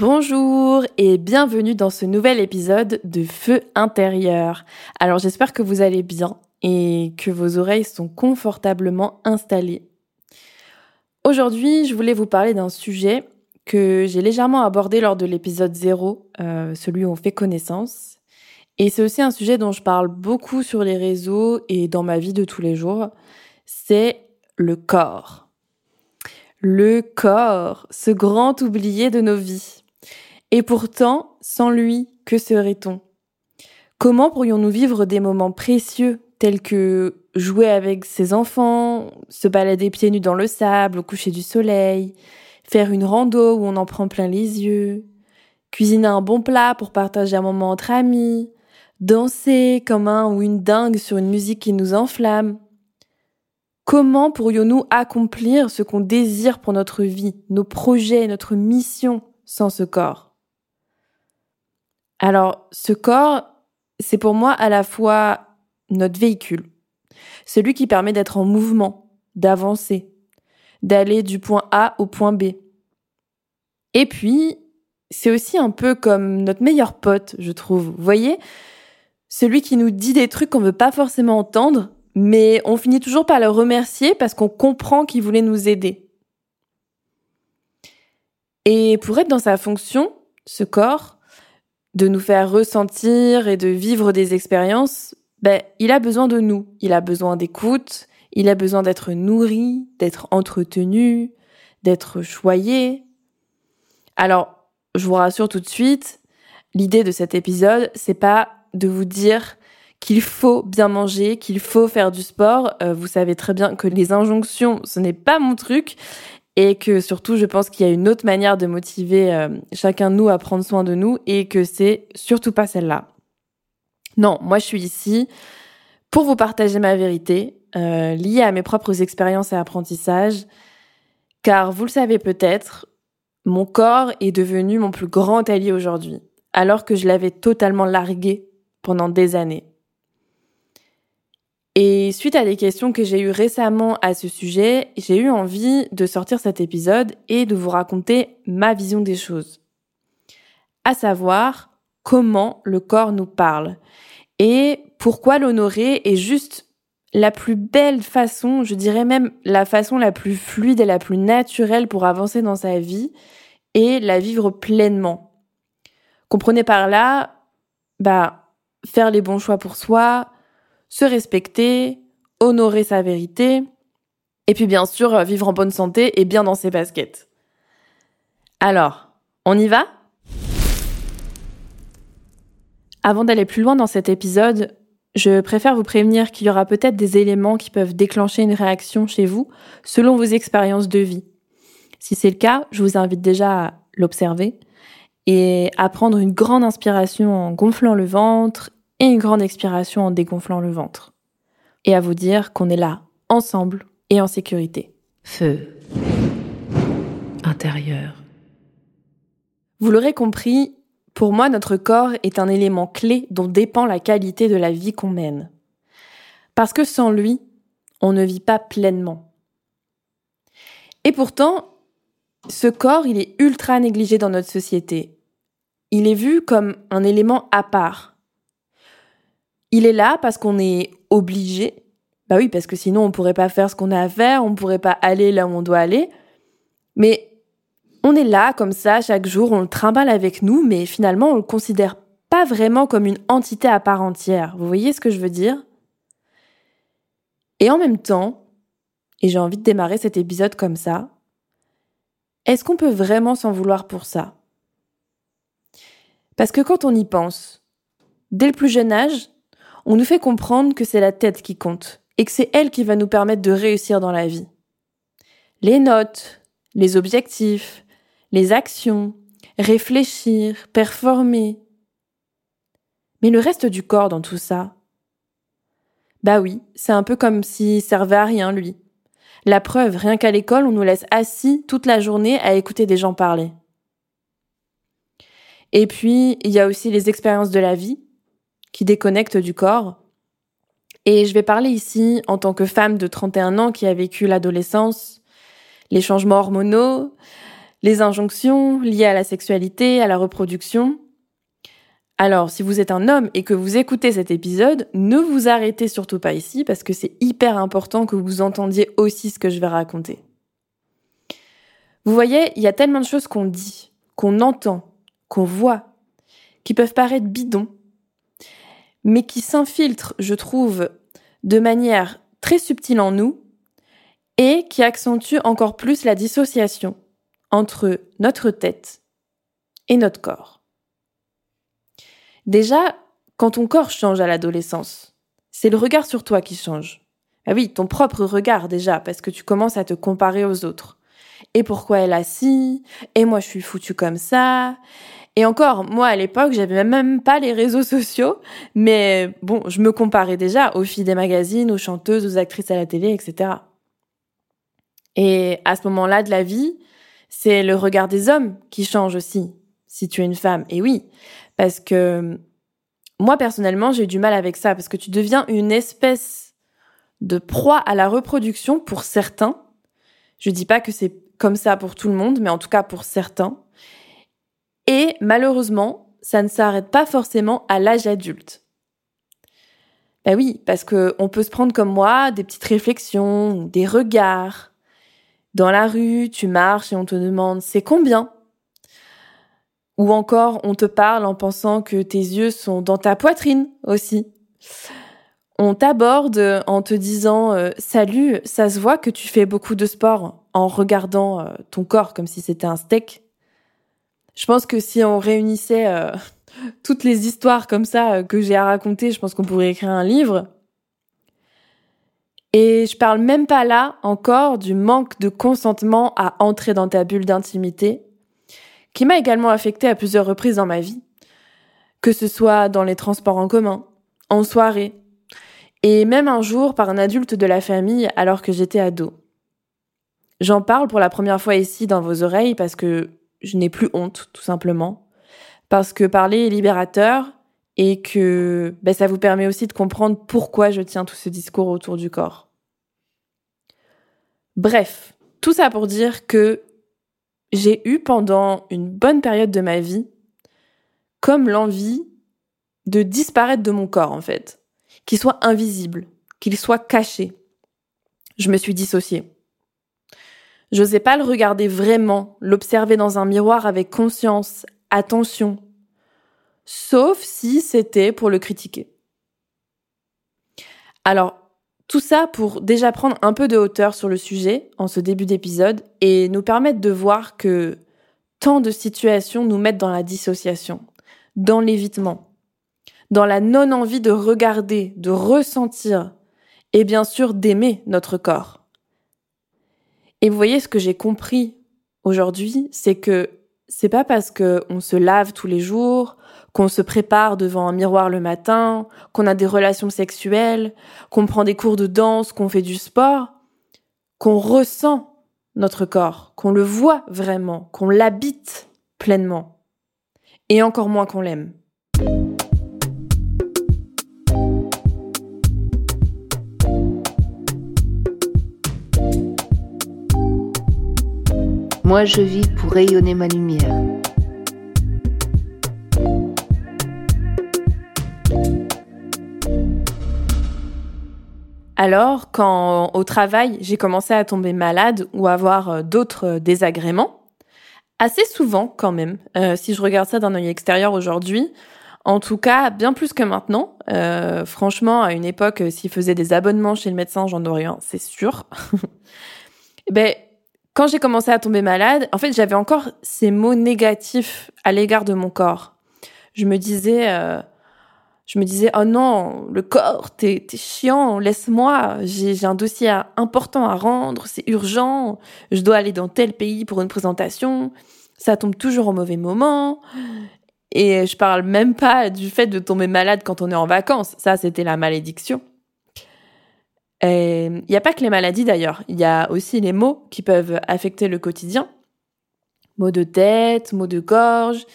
Bonjour et bienvenue dans ce nouvel épisode de Feu intérieur. Alors j'espère que vous allez bien et que vos oreilles sont confortablement installées. Aujourd'hui, je voulais vous parler d'un sujet que j'ai légèrement abordé lors de l'épisode 0, euh, celui où on fait connaissance. Et c'est aussi un sujet dont je parle beaucoup sur les réseaux et dans ma vie de tous les jours. C'est le corps. Le corps, ce grand oublié de nos vies. Et pourtant, sans lui, que serait-on? Comment pourrions-nous vivre des moments précieux tels que jouer avec ses enfants, se balader pieds nus dans le sable au coucher du soleil, faire une rando où on en prend plein les yeux, cuisiner un bon plat pour partager un moment entre amis, danser comme un ou une dingue sur une musique qui nous enflamme? Comment pourrions-nous accomplir ce qu'on désire pour notre vie, nos projets, notre mission sans ce corps? Alors, ce corps, c'est pour moi à la fois notre véhicule, celui qui permet d'être en mouvement, d'avancer, d'aller du point A au point B. Et puis, c'est aussi un peu comme notre meilleur pote, je trouve. Vous voyez? Celui qui nous dit des trucs qu'on veut pas forcément entendre, mais on finit toujours par le remercier parce qu'on comprend qu'il voulait nous aider. Et pour être dans sa fonction, ce corps, de nous faire ressentir et de vivre des expériences, ben, il a besoin de nous. Il a besoin d'écoute, il a besoin d'être nourri, d'être entretenu, d'être choyé. Alors, je vous rassure tout de suite, l'idée de cet épisode, c'est pas de vous dire qu'il faut bien manger, qu'il faut faire du sport. Euh, vous savez très bien que les injonctions, ce n'est pas mon truc. Et que surtout, je pense qu'il y a une autre manière de motiver euh, chacun de nous à prendre soin de nous et que c'est surtout pas celle-là. Non, moi je suis ici pour vous partager ma vérité, euh, liée à mes propres expériences et apprentissages, car vous le savez peut-être, mon corps est devenu mon plus grand allié aujourd'hui, alors que je l'avais totalement largué pendant des années. Et suite à des questions que j'ai eues récemment à ce sujet, j'ai eu envie de sortir cet épisode et de vous raconter ma vision des choses. À savoir, comment le corps nous parle et pourquoi l'honorer est juste la plus belle façon, je dirais même la façon la plus fluide et la plus naturelle pour avancer dans sa vie et la vivre pleinement. Comprenez par là, bah, faire les bons choix pour soi, se respecter, honorer sa vérité, et puis bien sûr vivre en bonne santé et bien dans ses baskets. Alors, on y va? Avant d'aller plus loin dans cet épisode, je préfère vous prévenir qu'il y aura peut-être des éléments qui peuvent déclencher une réaction chez vous selon vos expériences de vie. Si c'est le cas, je vous invite déjà à l'observer et à prendre une grande inspiration en gonflant le ventre et une grande expiration en dégonflant le ventre. Et à vous dire qu'on est là, ensemble et en sécurité. Feu. Intérieur. Vous l'aurez compris, Pour moi, notre corps est un élément clé dont dépend la qualité de la vie qu'on mène. Parce que sans lui, on ne vit pas pleinement. Et pourtant, ce corps, il est ultra négligé dans notre société. Il est vu comme un élément à part. Il est là parce qu'on est obligé. Bah oui, parce que sinon on pourrait pas faire ce qu'on a à faire, on pourrait pas aller là où on doit aller. Mais on est là comme ça chaque jour, on le trimballe avec nous, mais finalement on le considère pas vraiment comme une entité à part entière. Vous voyez ce que je veux dire? Et en même temps, et j'ai envie de démarrer cet épisode comme ça, est-ce qu'on peut vraiment s'en vouloir pour ça? Parce que quand on y pense, dès le plus jeune âge, on nous fait comprendre que c'est la tête qui compte et que c'est elle qui va nous permettre de réussir dans la vie. Les notes, les objectifs, les actions, réfléchir, performer. Mais le reste du corps dans tout ça? Bah oui, c'est un peu comme s'il servait à rien, lui. La preuve, rien qu'à l'école, on nous laisse assis toute la journée à écouter des gens parler. Et puis, il y a aussi les expériences de la vie qui déconnectent du corps. Et je vais parler ici en tant que femme de 31 ans qui a vécu l'adolescence, les changements hormonaux, les injonctions liées à la sexualité, à la reproduction, alors, si vous êtes un homme et que vous écoutez cet épisode, ne vous arrêtez surtout pas ici parce que c'est hyper important que vous entendiez aussi ce que je vais raconter. Vous voyez, il y a tellement de choses qu'on dit, qu'on entend, qu'on voit, qui peuvent paraître bidons, mais qui s'infiltrent, je trouve, de manière très subtile en nous et qui accentuent encore plus la dissociation entre notre tête et notre corps. Déjà, quand ton corps change à l'adolescence, c'est le regard sur toi qui change. Ah oui, ton propre regard déjà, parce que tu commences à te comparer aux autres. Et pourquoi elle a si Et moi je suis foutue comme ça? Et encore, moi à l'époque, j'avais même pas les réseaux sociaux, mais bon, je me comparais déjà aux filles des magazines, aux chanteuses, aux actrices à la télé, etc. Et à ce moment-là de la vie, c'est le regard des hommes qui change aussi, si tu es une femme. Et oui, parce que moi, personnellement, j'ai du mal avec ça, parce que tu deviens une espèce de proie à la reproduction pour certains. Je dis pas que c'est comme ça pour tout le monde, mais en tout cas pour certains. Et malheureusement, ça ne s'arrête pas forcément à l'âge adulte. Ben oui, parce que on peut se prendre comme moi des petites réflexions, des regards. Dans la rue, tu marches et on te demande c'est combien? Ou encore, on te parle en pensant que tes yeux sont dans ta poitrine aussi. On t'aborde en te disant euh, Salut, ça se voit que tu fais beaucoup de sport en regardant euh, ton corps comme si c'était un steak. Je pense que si on réunissait euh, toutes les histoires comme ça que j'ai à raconter, je pense qu'on pourrait écrire un livre. Et je parle même pas là encore du manque de consentement à entrer dans ta bulle d'intimité qui m'a également affecté à plusieurs reprises dans ma vie, que ce soit dans les transports en commun, en soirée, et même un jour par un adulte de la famille alors que j'étais ado. J'en parle pour la première fois ici dans vos oreilles parce que je n'ai plus honte, tout simplement. Parce que parler est libérateur et que ben, ça vous permet aussi de comprendre pourquoi je tiens tout ce discours autour du corps. Bref, tout ça pour dire que j'ai eu pendant une bonne période de ma vie comme l'envie de disparaître de mon corps en fait, qu'il soit invisible, qu'il soit caché. Je me suis dissociée. J'osais pas le regarder vraiment, l'observer dans un miroir avec conscience, attention, sauf si c'était pour le critiquer. Alors, tout ça pour déjà prendre un peu de hauteur sur le sujet en ce début d'épisode et nous permettre de voir que tant de situations nous mettent dans la dissociation, dans l'évitement, dans la non-envie de regarder, de ressentir et bien sûr d'aimer notre corps. Et vous voyez ce que j'ai compris aujourd'hui, c'est que c'est pas parce que on se lave tous les jours, qu'on se prépare devant un miroir le matin, qu'on a des relations sexuelles, qu'on prend des cours de danse, qu'on fait du sport, qu'on ressent notre corps, qu'on le voit vraiment, qu'on l'habite pleinement. et encore moins qu'on l'aime. Moi je vis pour rayonner ma lumière. Alors, quand au travail, j'ai commencé à tomber malade ou avoir euh, d'autres euh, désagréments, assez souvent quand même, euh, si je regarde ça d'un œil extérieur aujourd'hui, en tout cas bien plus que maintenant. franchement, à une époque, s'il faisait des abonnements chez le médecin, j'en aurais un, c'est sûr. ben, quand j'ai commencé à tomber malade, en fait, j'avais encore ces mots négatifs à l'égard de mon corps. Je me disais, je me disais oh non le corps t'es chiant laisse-moi. J'ai un dossier important à rendre c'est urgent. Je dois aller dans tel pays pour une présentation. Ça tombe toujours au mauvais moment. Et je parle même pas du fait de tomber malade quand on est en vacances. Ça c'était la malédiction il n'y a pas que les maladies d'ailleurs il y a aussi les maux qui peuvent affecter le quotidien maux de tête maux de gorge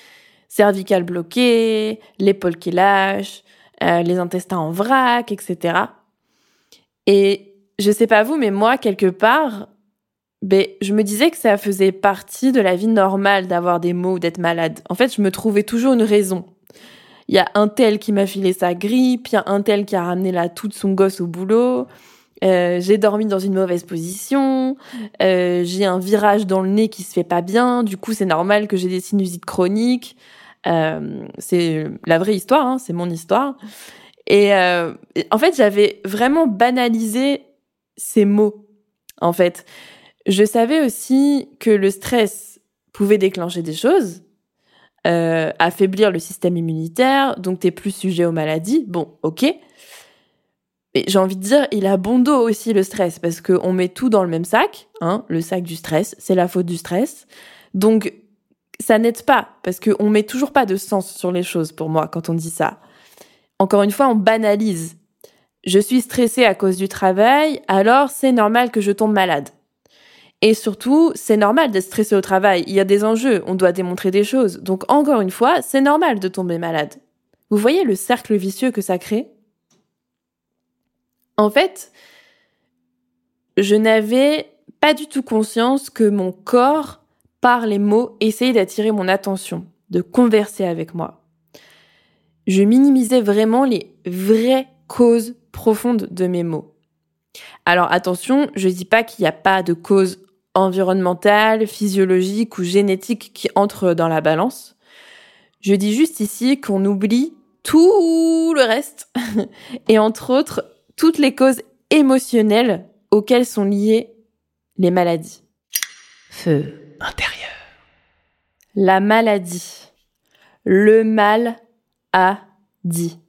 cervicale bloquée, l'épaule qui lâche, euh, les intestins en vrac, etc. Et je sais pas vous, mais moi, quelque part, ben, je me disais que ça faisait partie de la vie normale d'avoir des maux ou d'être malade. En fait, je me trouvais toujours une raison. Il y a un tel qui m'a filé sa grippe, il y a un tel qui a ramené la toute son gosse au boulot, euh, j'ai dormi dans une mauvaise position, euh, j'ai un virage dans le nez qui se fait pas bien, du coup c'est normal que j'ai des sinusites chroniques. Euh, c'est la vraie histoire, hein, c'est mon histoire. Et en fait, j'avais vraiment banalisé ces mots. En fait, je savais aussi que le stress pouvait déclencher des choses, affaiblir le système immunitaire, donc t'es plus sujet aux maladies. Bon, ok. Mais j'ai envie de dire, il a bon dos aussi le stress, parce qu'on met tout dans le même sac, hein, le sac du stress, c'est la faute du stress. Donc ça n'aide pas parce qu'on met toujours pas de sens sur les choses pour moi quand on dit ça. Encore une fois, on banalise. Je suis stressée à cause du travail, alors c'est normal que je tombe malade. Et surtout, c'est normal d'être stressé au travail. Il y a des enjeux, on doit démontrer des choses. Donc encore une fois, c'est normal de tomber malade. Vous voyez le cercle vicieux que ça crée? En fait, je n'avais pas du tout conscience que mon corps par les mots, essayer d'attirer mon attention, de converser avec moi. Je minimisais vraiment les vraies causes profondes de mes mots. Alors attention, je dis pas qu'il n'y a pas de cause environnementale, physiologique ou génétique qui entre dans la balance. Je dis juste ici qu'on oublie tout le reste et entre autres toutes les causes émotionnelles auxquelles sont liées les maladies. Feu intérieur. La maladie. Le mal a dit.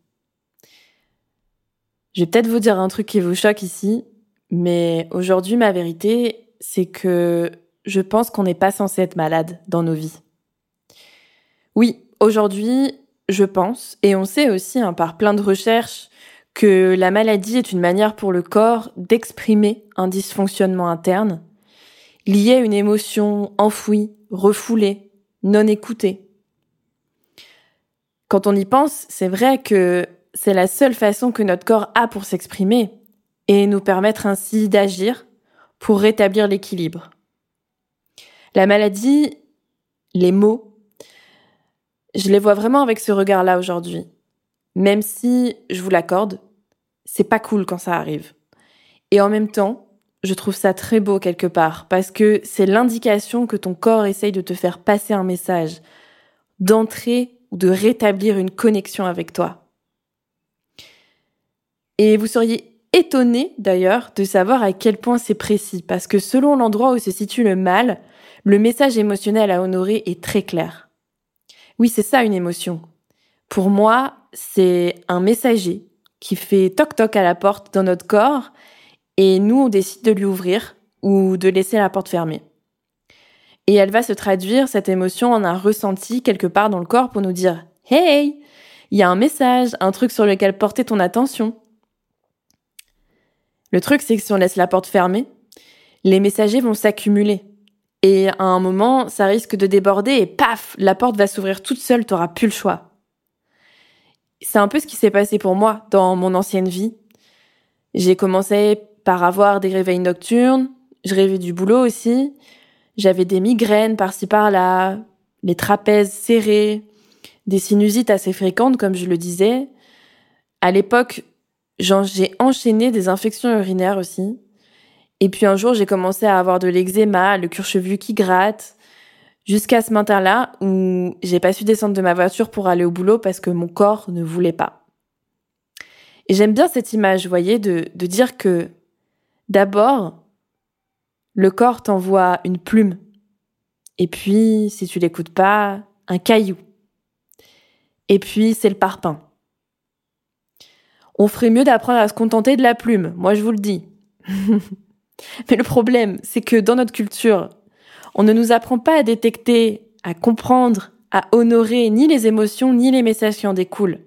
Je vais peut-être vous dire un truc qui vous choque ici, mais aujourd'hui, ma vérité, c'est que je pense qu'on n'est pas censé être malade dans nos vies. Oui, aujourd'hui, je pense, et on sait aussi hein, par plein de recherches, que la maladie est une manière pour le corps d'exprimer un dysfonctionnement interne lié à une émotion enfouie, refoulée, non écoutée. Quand on y pense, c'est vrai que c'est la seule façon que notre corps a pour s'exprimer et nous permettre ainsi d'agir pour rétablir l'équilibre. La maladie, les mots, je les vois vraiment avec ce regard-là aujourd'hui. Même si, je vous l'accorde, c'est pas cool quand ça arrive. Et en même temps, je trouve ça très beau quelque part, parce que c'est l'indication que ton corps essaye de te faire passer un message, d'entrer ou de rétablir une connexion avec toi. Et vous seriez étonné d'ailleurs de savoir à quel point c'est précis, parce que selon l'endroit où se situe le mal, le message émotionnel à honorer est très clair. Oui, c'est ça une émotion. Pour moi, c'est un messager qui fait toc-toc à la porte dans notre corps et nous, on décide de lui ouvrir ou de laisser la porte fermée. Et elle va se traduire, cette émotion, en un ressenti quelque part dans le corps pour nous dire Hey, il y a un message, un truc sur lequel porter ton attention. Le truc, c'est que si on laisse la porte fermée, les messagers vont s'accumuler. Et à un moment, ça risque de déborder et paf, la porte va s'ouvrir toute seule, t'auras plus le choix. C'est un peu ce qui s'est passé pour moi dans mon ancienne vie. J'ai commencé par avoir des réveils nocturnes, je rêvais du boulot aussi, j'avais des migraines par-ci par-là, les trapèzes serrés, des sinusites assez fréquentes comme je le disais. À l'époque, j'ai enchaîné des infections urinaires aussi. Et puis un jour, j'ai commencé à avoir de l'eczéma, le cuir chevelu qui gratte, jusqu'à ce matin-là où j'ai pas su descendre de ma voiture pour aller au boulot parce que mon corps ne voulait pas. Et j'aime bien cette image, vous voyez, de, dire que d'abord, le corps t'envoie une plume. Et puis, si tu l'écoutes pas, un caillou. Et puis, c'est le parpaing. On ferait mieux d'apprendre à se contenter de la plume, moi je vous le dis. Mais le problème, c'est que dans notre culture, on ne nous apprend pas à détecter, à comprendre, à honorer ni les émotions ni les messages qui en découlent.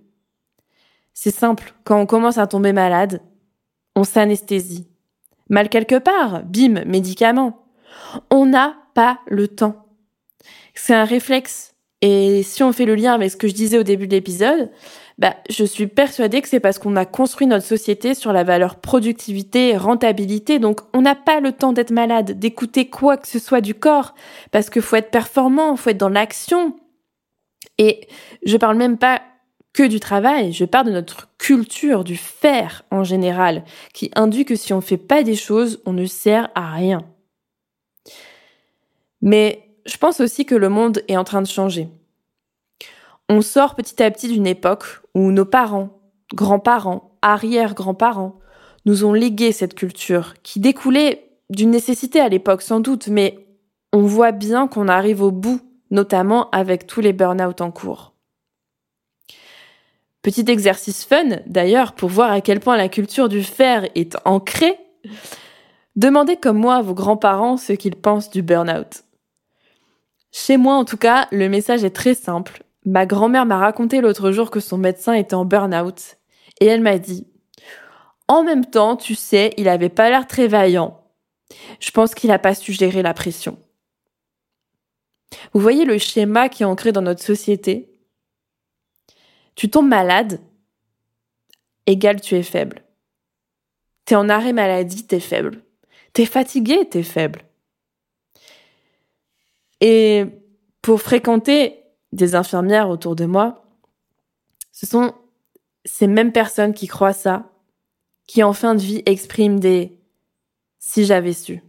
C'est simple, quand on commence à tomber malade, on s'anesthésie. Mal quelque part, bim, médicament. On n'a pas le temps. C'est un réflexe. Et si on fait le lien avec ce que je disais au début de l'épisode, bah, je suis persuadée que c'est parce qu'on a construit notre société sur la valeur productivité, rentabilité, donc on n'a pas le temps d'être malade, d'écouter quoi que ce soit du corps, parce qu'il faut être performant, faut être dans l'action. Et je parle même pas que du travail, je parle de notre culture, du faire en général, qui induit que si on ne fait pas des choses, on ne sert à rien. Mais je pense aussi que le monde est en train de changer. On sort petit à petit d'une époque où nos parents, grands-parents, arrière-grands-parents nous ont légué cette culture qui découlait d'une nécessité à l'époque sans doute, mais on voit bien qu'on arrive au bout, notamment avec tous les burn-out en cours. Petit exercice fun, d'ailleurs, pour voir à quel point la culture du faire est ancrée. Demandez comme moi à vos grands-parents ce qu'ils pensent du burn-out. Chez moi, en tout cas, le message est très simple. Ma grand-mère m'a raconté l'autre jour que son médecin était en burn-out. Et elle m'a dit, en même temps, tu sais, il avait pas l'air très vaillant. Je pense qu'il n'a pas su gérer la pression. Vous voyez le schéma qui est ancré dans notre société? Tu tombes malade, égal tu es faible. T'es en arrêt maladie, t'es faible. T'es fatigué, t'es faible. Et pour fréquenter des infirmières autour de moi, ce sont ces mêmes personnes qui croient ça, qui en fin de vie expriment des si j'avais su.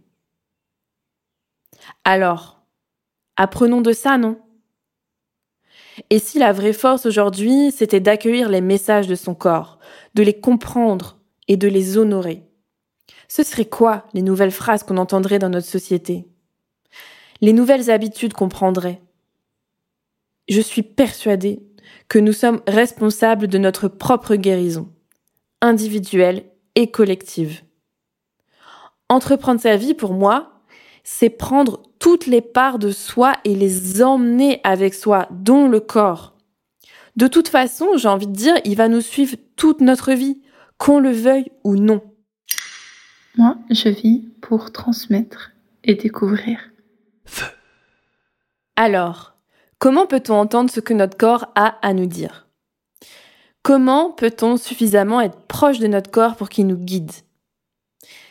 Alors, apprenons de ça, non? Et si la vraie force aujourd'hui, c'était d'accueillir les messages de son corps, de les comprendre et de les honorer Ce serait quoi les nouvelles phrases qu'on entendrait dans notre société? Les nouvelles habitudes qu'on prendrait? Je suis persuadée que nous sommes responsables de notre propre guérison, individuelle et collective. Entreprendre sa vie, pour moi, c'est prendre toutes les parts de soi et les emmener avec soi, dont le corps. De toute façon, j'ai envie de dire, il va nous suivre toute notre vie, qu'on le veuille ou non. Moi, je vis pour transmettre et découvrir. Alors, comment peut-on entendre ce que notre corps a à nous dire? Comment peut-on suffisamment être proche de notre corps pour qu'il nous guide?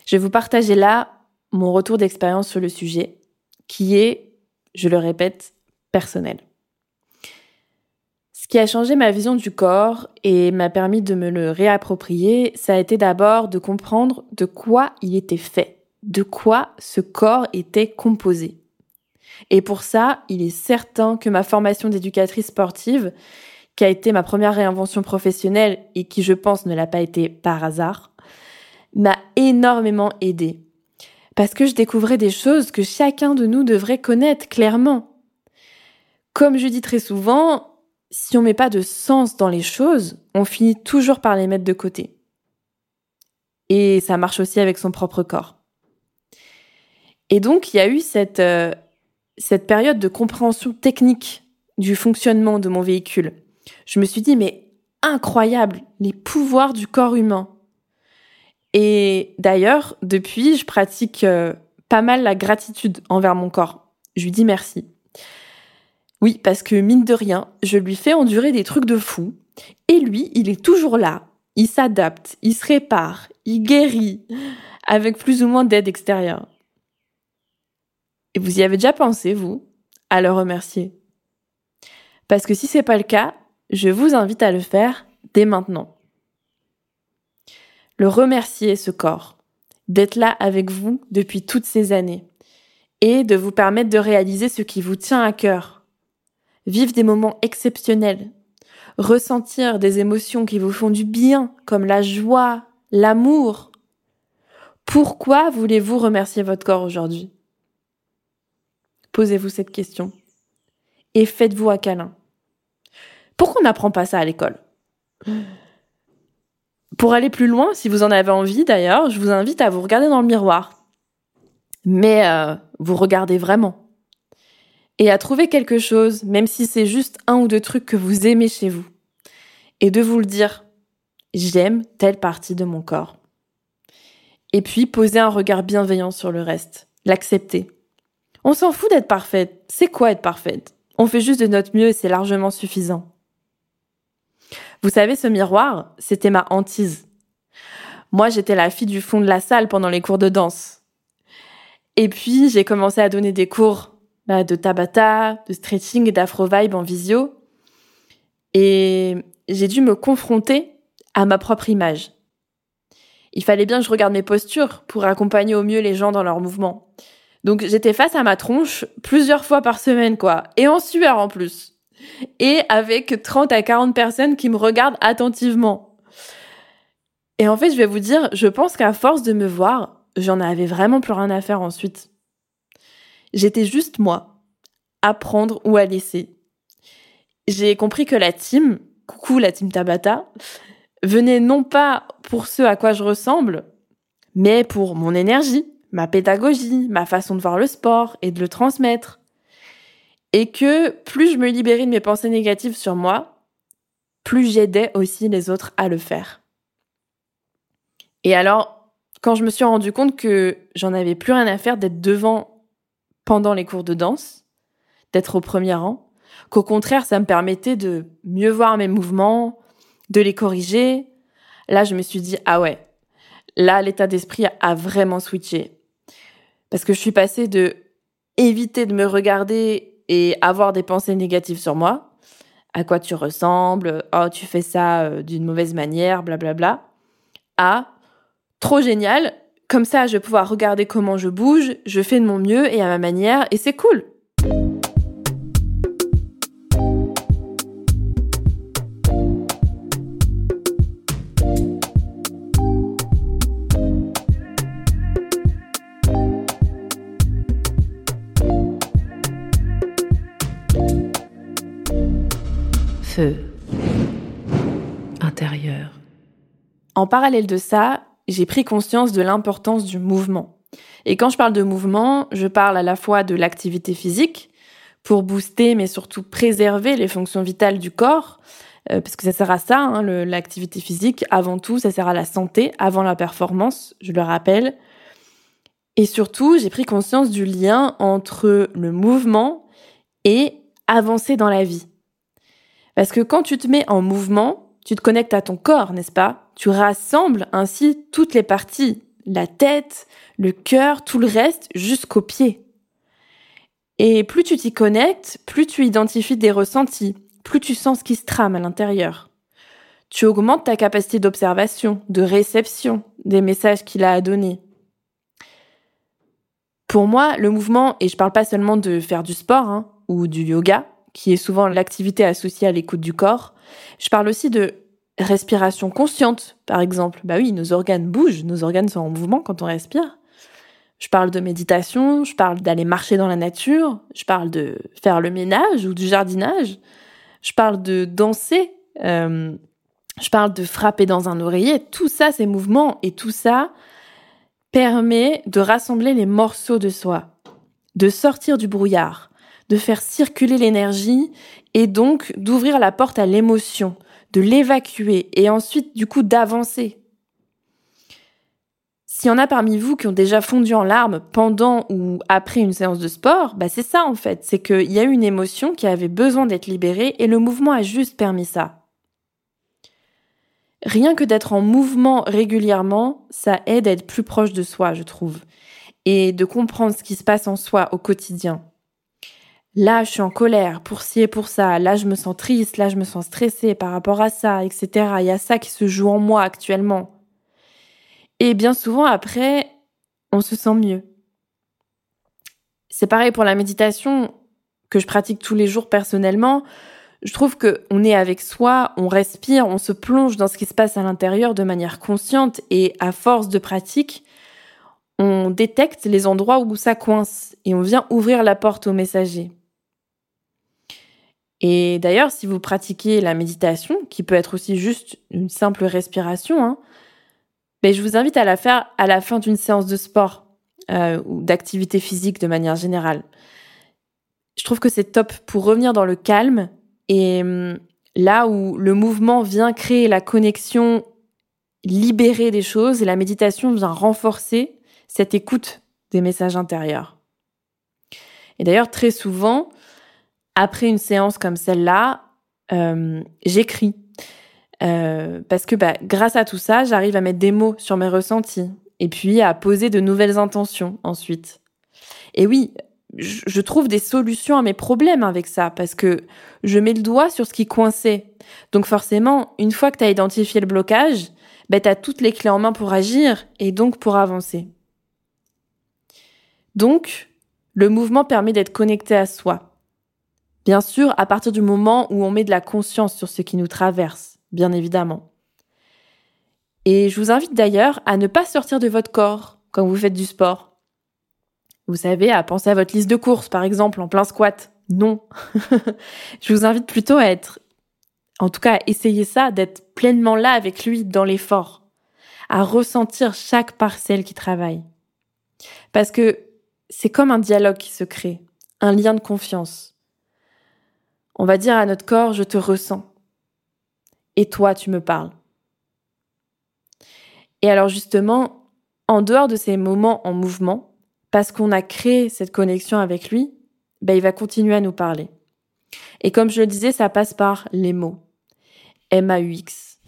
Je vais vous partager là mon retour d'expérience sur le sujet, qui est, je le répète, personnel. Ce qui a changé ma vision du corps et m'a permis de me le réapproprier, ça a été d'abord de comprendre de quoi il était fait, de quoi ce corps était composé. Et pour ça, il est certain que ma formation d'éducatrice sportive, qui a été ma première réinvention professionnelle et qui, je pense, ne l'a pas été par hasard, m'a énormément aidée. Parce que je découvrais des choses que chacun de nous devrait connaître clairement. Comme je dis très souvent, si on met pas de sens dans les choses, on finit toujours par les mettre de côté. Et ça marche aussi avec son propre corps. Et donc, il y a eu cette, euh, cette période de compréhension technique du fonctionnement de mon véhicule, je me suis dit, mais incroyable, les pouvoirs du corps humain. Et d'ailleurs, depuis, je pratique euh, pas mal la gratitude envers mon corps. je lui dis merci. Oui, parce que mine de rien, je lui fais endurer des trucs de fou, et lui, il est toujours là. Il s'adapte, il se répare, il guérit, avec plus ou moins d'aide extérieure. Et vous y avez déjà pensé, vous, à le remercier Parce que si c'est pas le cas, je vous invite à le faire dès maintenant. Le remercier, ce corps, d'être là avec vous depuis toutes ces années, et de vous permettre de réaliser ce qui vous tient à cœur. Vivre des moments exceptionnels, ressentir des émotions qui vous font du bien, comme la joie, l'amour. Pourquoi voulez-vous remercier votre corps aujourd'hui? Posez-vous cette question. Et faites-vous un câlin. Pourquoi on n'apprend pas ça à l'école? Pour aller plus loin, si vous en avez envie d'ailleurs, je vous invite à vous regarder dans le miroir. Mais euh, vous regardez vraiment. Et à trouver quelque chose, même si c'est juste un ou deux trucs que vous aimez chez vous. Et de vous le dire, j'aime telle partie de mon corps. Et puis poser un regard bienveillant sur le reste, l'accepter. On s'en fout d'être parfaite. C'est quoi être parfaite? On fait juste de notre mieux et c'est largement suffisant. Vous savez, ce miroir, c'était ma hantise. Moi, j'étais la fille du fond de la salle pendant les cours de danse. Et puis, j'ai commencé à donner des cours bah, de tabata, de stretching et d'afro-vibe en visio. Et j'ai dû me confronter à ma propre image. Il fallait bien que je regarde mes postures pour accompagner au mieux les gens dans leurs mouvements. Donc j'étais face à ma tronche plusieurs fois par semaine, quoi. Et en sueur en plus. Et avec 30 à 40 personnes qui me regardent attentivement. Et en fait, je vais vous dire, je pense qu'à force de me voir, j'en avais vraiment plus rien à faire ensuite. J'étais juste moi, à prendre ou à laisser. J'ai compris que la team, coucou la team Tabata, venait non pas pour ce à quoi je ressemble, mais pour mon énergie, ma pédagogie, ma façon de voir le sport et de le transmettre. Et que plus je me libérais de mes pensées négatives sur moi, plus j'aidais aussi les autres à le faire. Et alors, quand je me suis rendu compte que j'en avais plus rien à faire d'être devant pendant les cours de danse, d'être au premier rang, qu'au contraire, ça me permettait de mieux voir mes mouvements, de les corriger, là, je me suis dit, ah ouais, là, l'état d'esprit a vraiment switché. Parce que je suis passée de éviter de me regarder et avoir des pensées négatives sur moi, à quoi tu ressembles, oh tu fais ça euh, d'une mauvaise manière, blablabla, bla, bla, à trop génial, comme ça je vais pouvoir regarder comment je bouge, je fais de mon mieux et à ma manière et c'est cool. En parallèle de ça, j'ai pris conscience de l'importance du mouvement. Et quand je parle de mouvement, je parle à la fois de l'activité physique pour booster mais surtout préserver les fonctions vitales du corps, euh, parce que ça sert à ça, hein, l'activité physique, avant tout, ça sert à la santé, avant la performance, je le rappelle. Et surtout, j'ai pris conscience du lien entre le mouvement et avancer dans la vie. Parce que quand tu te mets en mouvement, tu te connectes à ton corps, n'est-ce pas? Tu rassembles ainsi toutes les parties, la tête, le cœur, tout le reste, jusqu'aux pieds. Et plus tu t'y connectes, plus tu identifies des ressentis, plus tu sens ce qui se trame à l'intérieur. Tu augmentes ta capacité d'observation, de réception des messages qu'il a à donner. Pour moi, le mouvement, et je parle pas seulement de faire du sport hein, ou du yoga, qui est souvent l'activité associée à l'écoute du corps. Je parle aussi de respiration consciente, par exemple. Bah oui, nos organes bougent, nos organes sont en mouvement quand on respire. Je parle de méditation, je parle d'aller marcher dans la nature, je parle de faire le ménage ou du jardinage, je parle de danser, euh, je parle de frapper dans un oreiller. Tout ça, c'est mouvement et tout ça permet de rassembler les morceaux de soi, de sortir du brouillard, de faire circuler l'énergie et donc d'ouvrir la porte à l'émotion, de l'évacuer et ensuite du coup d'avancer. s'il y en a parmi vous qui ont déjà fondu en larmes pendant ou après une séance de sport, bah c'est ça en fait, c'est qu'il y a une émotion qui avait besoin d'être libérée et le mouvement a juste permis ça. Rien que d'être en mouvement régulièrement, ça aide à être plus proche de soi, je trouve, et de comprendre ce qui se passe en soi au quotidien. Là, je suis en colère pour ci et pour ça. Là, je me sens triste. Là, je me sens stressée par rapport à ça, etc. Il y a ça qui se joue en moi actuellement. Et bien souvent, après, on se sent mieux. C'est pareil pour la méditation que je pratique tous les jours personnellement. Je trouve que on est avec soi, on respire, on se plonge dans ce qui se passe à l'intérieur de manière consciente et à force de pratique, on détecte les endroits où ça coince et on vient ouvrir la porte au messager. Et d'ailleurs, si vous pratiquez la méditation, qui peut être aussi juste une simple respiration, hein, ben, je vous invite à la faire à la fin d'une séance de sport euh, ou d'activité physique de manière générale. Je trouve que c'est top pour revenir dans le calme et hum, là où le mouvement vient créer la connexion, libérer des choses et la méditation vient renforcer cette écoute des messages intérieurs. Et d'ailleurs, très souvent, après une séance comme celle-là, euh, j'écris. Euh, parce que bah, grâce à tout ça, j'arrive à mettre des mots sur mes ressentis et puis à poser de nouvelles intentions ensuite. Et oui, je trouve des solutions à mes problèmes avec ça parce que je mets le doigt sur ce qui coinçait. Donc forcément, une fois que tu as identifié le blocage, bah, tu as toutes les clés en main pour agir et donc pour avancer. Donc, le mouvement permet d'être connecté à soi, Bien sûr, à partir du moment où on met de la conscience sur ce qui nous traverse, bien évidemment. Et je vous invite d'ailleurs à ne pas sortir de votre corps quand vous faites du sport. Vous savez, à penser à votre liste de courses, par exemple, en plein squat. Non. je vous invite plutôt à être, en tout cas à essayer ça, d'être pleinement là avec lui dans l'effort, à ressentir chaque parcelle qui travaille. Parce que c'est comme un dialogue qui se crée, un lien de confiance. On va dire à notre corps, je te ressens. Et toi, tu me parles. Et alors justement, en dehors de ces moments en mouvement, parce qu'on a créé cette connexion avec lui, ben, il va continuer à nous parler. Et comme je le disais, ça passe par les mots. M-A-U-X.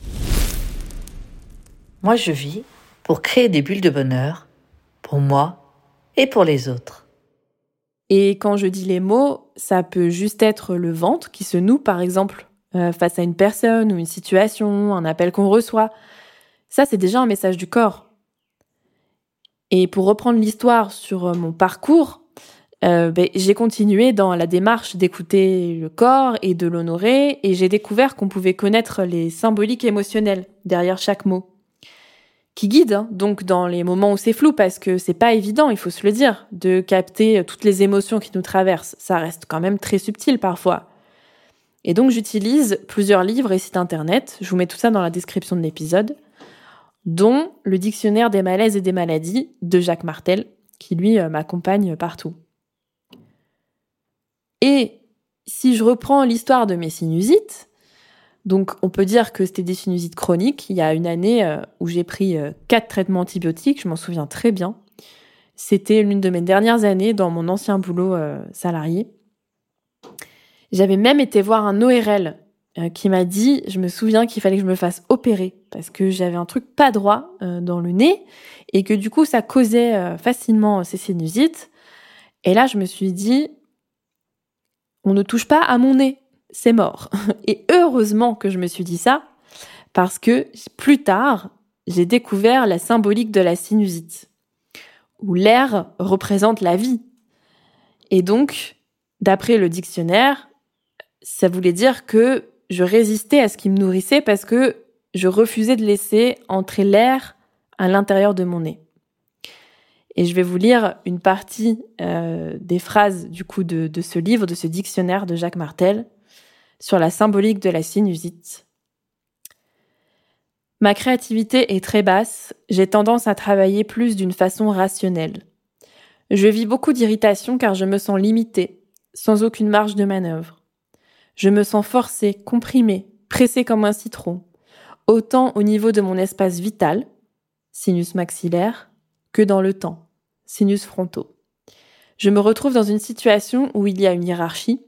Moi, je vis pour créer des bulles de bonheur, pour moi et pour les autres. Et quand je dis les mots, ça peut juste être le ventre qui se noue, par exemple, euh, face à une personne ou une situation, un appel qu'on reçoit. Ça, c'est déjà un message du corps. Et pour reprendre l'histoire sur euh, mon parcours, euh, ben, j'ai continué dans la démarche d'écouter le corps et de l'honorer, et j'ai découvert qu'on pouvait connaître les symboliques émotionnelles derrière chaque mot qui guide, hein, donc dans les moments où c'est flou, parce que c'est pas évident, il faut se le dire, de capter toutes les émotions qui nous traversent. Ça reste quand même très subtil parfois. Et donc j'utilise plusieurs livres et sites internet, je vous mets tout ça dans la description de l'épisode, dont le dictionnaire des malaises et des maladies de Jacques Martel, qui lui euh, m'accompagne partout. Et si je reprends l'histoire de mes sinusites, donc on peut dire que c'était des sinusites chroniques. Il y a une année euh, où j'ai pris euh, quatre traitements antibiotiques, je m'en souviens très bien. C'était l'une de mes dernières années dans mon ancien boulot euh, salarié. J'avais même été voir un ORL qui m'a dit, je me souviens qu'il fallait que je me fasse opérer parce que j'avais un truc pas droit dans le nez et que du coup ça causait facilement ces sinusites. Et là je me suis dit, on ne touche pas à mon nez c'est mort. Et heureusement que je me suis dit ça, parce que plus tard, j'ai découvert la symbolique de la sinusite, où l'air représente la vie. Et donc, d'après le dictionnaire, ça voulait dire que je résistais à ce qui me nourrissait parce que je refusais de laisser entrer l'air à l'intérieur de mon nez. Et je vais vous lire une partie euh, des phrases du coup de, de ce livre, de ce dictionnaire de Jacques Martel sur la symbolique de la sinusite. Ma créativité est très basse, j'ai tendance à travailler plus d'une façon rationnelle. Je vis beaucoup d'irritation car je me sens limitée, sans aucune marge de manœuvre. Je me sens forcée, comprimée, pressée comme un citron, autant au niveau de mon espace vital, sinus maxillaire, que dans le temps, sinus frontaux. Je me retrouve dans une situation où il y a une hiérarchie,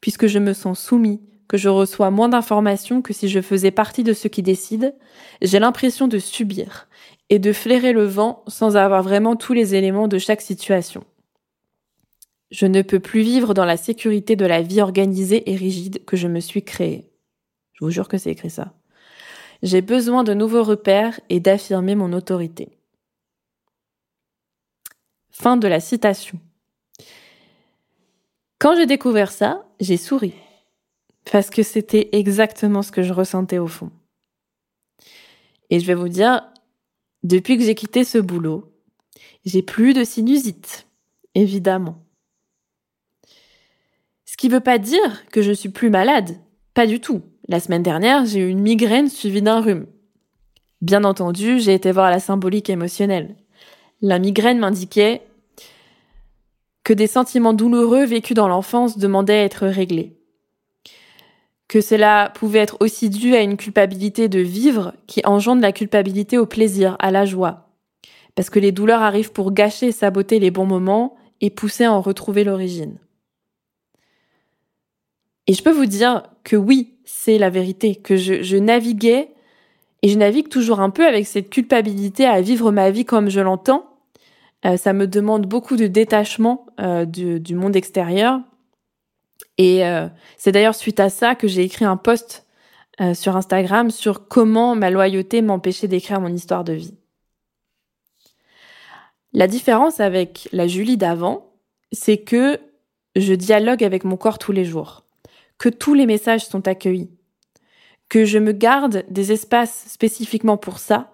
puisque je me sens soumis, que je reçois moins d'informations que si je faisais partie de ceux qui décident, j'ai l'impression de subir et de flairer le vent sans avoir vraiment tous les éléments de chaque situation. Je ne peux plus vivre dans la sécurité de la vie organisée et rigide que je me suis créée. Je vous jure que c'est écrit ça. J'ai besoin de nouveaux repères et d'affirmer mon autorité. Fin de la citation. Quand j'ai découvert ça, j'ai souri. Parce que c'était exactement ce que je ressentais au fond. Et je vais vous dire, depuis que j'ai quitté ce boulot, j'ai plus de sinusite, évidemment. Ce qui veut pas dire que je suis plus malade, pas du tout. La semaine dernière, j'ai eu une migraine suivie d'un rhume. Bien entendu, j'ai été voir la symbolique émotionnelle. La migraine m'indiquait que des sentiments douloureux vécus dans l'enfance demandaient à être réglés. Que cela pouvait être aussi dû à une culpabilité de vivre qui engendre la culpabilité au plaisir, à la joie. Parce que les douleurs arrivent pour gâcher et saboter les bons moments et pousser à en retrouver l'origine. Et je peux vous dire que oui, c'est la vérité, que je, naviguais et je navigue toujours un peu avec cette culpabilité à vivre ma vie comme je l'entends, euh, ça me demande beaucoup de détachement euh, du, monde extérieur. Et euh, c'est d'ailleurs suite à ça que j'ai écrit un post euh, sur Instagram sur comment ma loyauté m'empêchait d'écrire mon histoire de vie. La différence avec la Julie d'avant, c'est que je dialogue avec mon corps tous les jours, que tous les messages sont accueillis, que je me garde des espaces spécifiquement pour ça,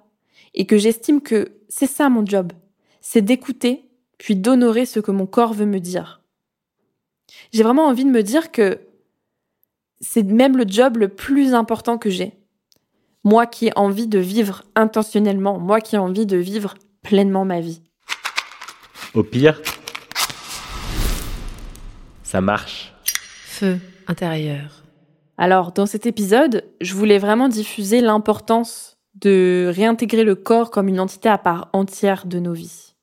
et que j'estime que c'est ça mon job, c'est d'écouter, puis d'honorer ce que mon corps veut me dire. J'ai vraiment envie de me dire que c'est même le job le plus important que j'ai. Moi qui ai envie de vivre intentionnellement, moi qui ai envie de vivre pleinement ma vie. Au pire, ça marche. Feu intérieur. Alors, dans cet épisode, je voulais vraiment diffuser l'importance de réintégrer le corps comme une entité à part entière de nos vies.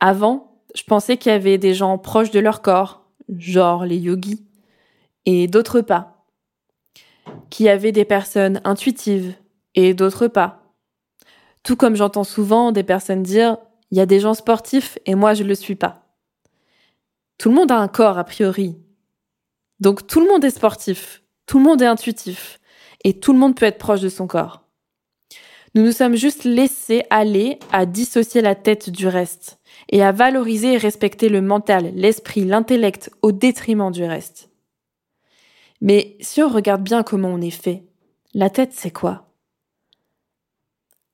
Avant, je pensais qu'il y avait des gens proches de leur corps, genre les yogis, et d'autres pas. Qu'il y avait des personnes intuitives et d'autres pas. Tout comme j'entends souvent des personnes dire il y a des gens sportifs et moi je le suis pas. Tout le monde a un corps a priori. Donc tout le monde est sportif, tout le monde est intuitif et tout le monde peut être proche de son corps. Nous nous sommes juste laissés aller à dissocier la tête du reste et à valoriser et respecter le mental, l'esprit, l'intellect au détriment du reste. Mais si on regarde bien comment on est fait, la tête c'est quoi?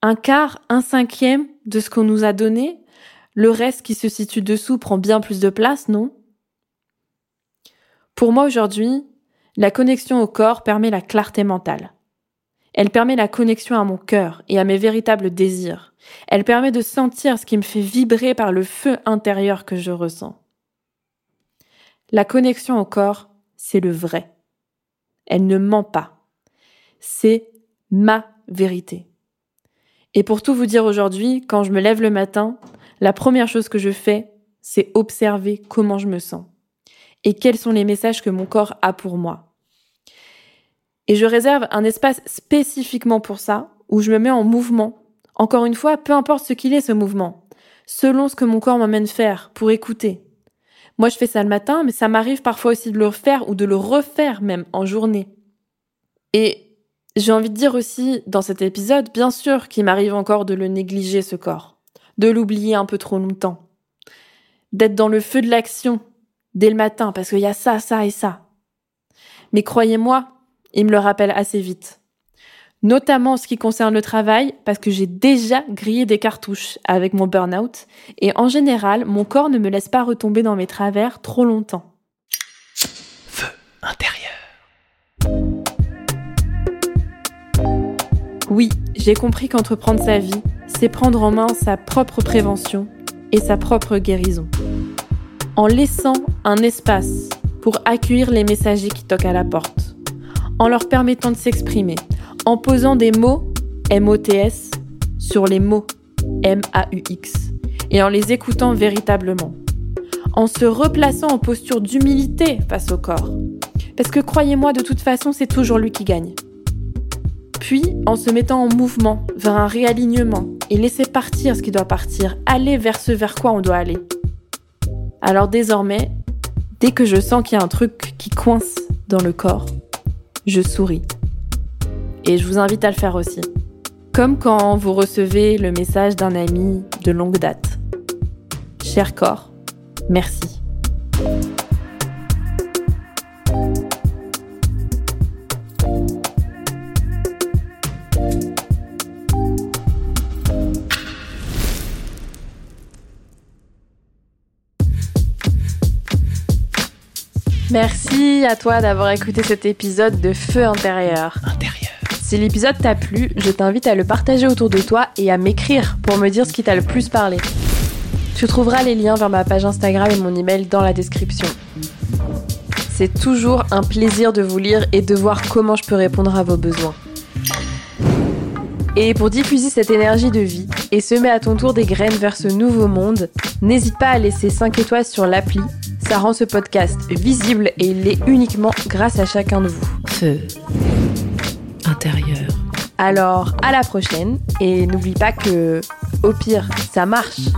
Un quart, un cinquième de ce qu'on nous a donné? Le reste qui se situe dessous prend bien plus de place, non? Pour moi aujourd'hui, la connexion au corps permet la clarté mentale. Elle permet la connexion à mon cœur et à mes véritables désirs. Elle permet de sentir ce qui me fait vibrer par le feu intérieur que je ressens. La connexion au corps, c'est le vrai. Elle ne ment pas. C'est ma vérité. Et pour tout vous dire aujourd'hui, quand je me lève le matin, la première chose que je fais, c'est observer comment je me sens et quels sont les messages que mon corps a pour moi. Et je réserve un espace spécifiquement pour ça, où je me mets en mouvement. Encore une fois, peu importe ce qu'il est ce mouvement, selon ce que mon corps m'amène faire, pour écouter. Moi, je fais ça le matin, mais ça m'arrive parfois aussi de le refaire ou de le refaire même en journée. Et j'ai envie de dire aussi dans cet épisode, bien sûr, qu'il m'arrive encore de le négliger ce corps, de l'oublier un peu trop longtemps, d'être dans le feu de l'action dès le matin parce qu'il y a ça, ça et ça. Mais croyez-moi, il me le rappelle assez vite. Notamment en ce qui concerne le travail, parce que j'ai déjà grillé des cartouches avec mon burn-out, et en général, mon corps ne me laisse pas retomber dans mes travers trop longtemps. Feu intérieur. Oui, j'ai compris qu'entreprendre sa vie, c'est prendre en main sa propre prévention et sa propre guérison. En laissant un espace pour accueillir les messagers qui toquent à la porte en leur permettant de s'exprimer, en posant des mots, MOTS, sur les mots. M-A-U-X, et en les écoutant véritablement. En se replaçant en posture d'humilité face au corps. Parce que croyez-moi, de toute façon, c'est toujours lui qui gagne. Puis, en se mettant en mouvement vers un réalignement et laisser partir ce qui doit partir, aller vers ce vers quoi on doit aller. Alors désormais, dès que je sens qu'il y a un truc qui coince dans le corps, je souris. Et je vous invite à le faire aussi. Comme quand vous recevez le message d'un ami de longue date. Cher corps, merci. Merci à toi d'avoir écouté cet épisode de Feu intérieur. Intérieur. Si l'épisode t'a plu, je t'invite à le partager autour de toi et à m'écrire pour me dire ce qui t'a le plus parlé. Tu trouveras les liens vers ma page Instagram et mon email dans la description. C'est toujours un plaisir de vous lire et de voir comment je peux répondre à vos besoins. Et pour diffuser cette énergie de vie et semer à ton tour des graines vers ce nouveau monde, n'hésite pas à laisser 5 étoiles sur l'appli. Ça rend ce podcast visible et il l'est uniquement grâce à chacun de vous. Feu intérieur. Alors, à la prochaine et n'oublie pas que, au pire, ça marche.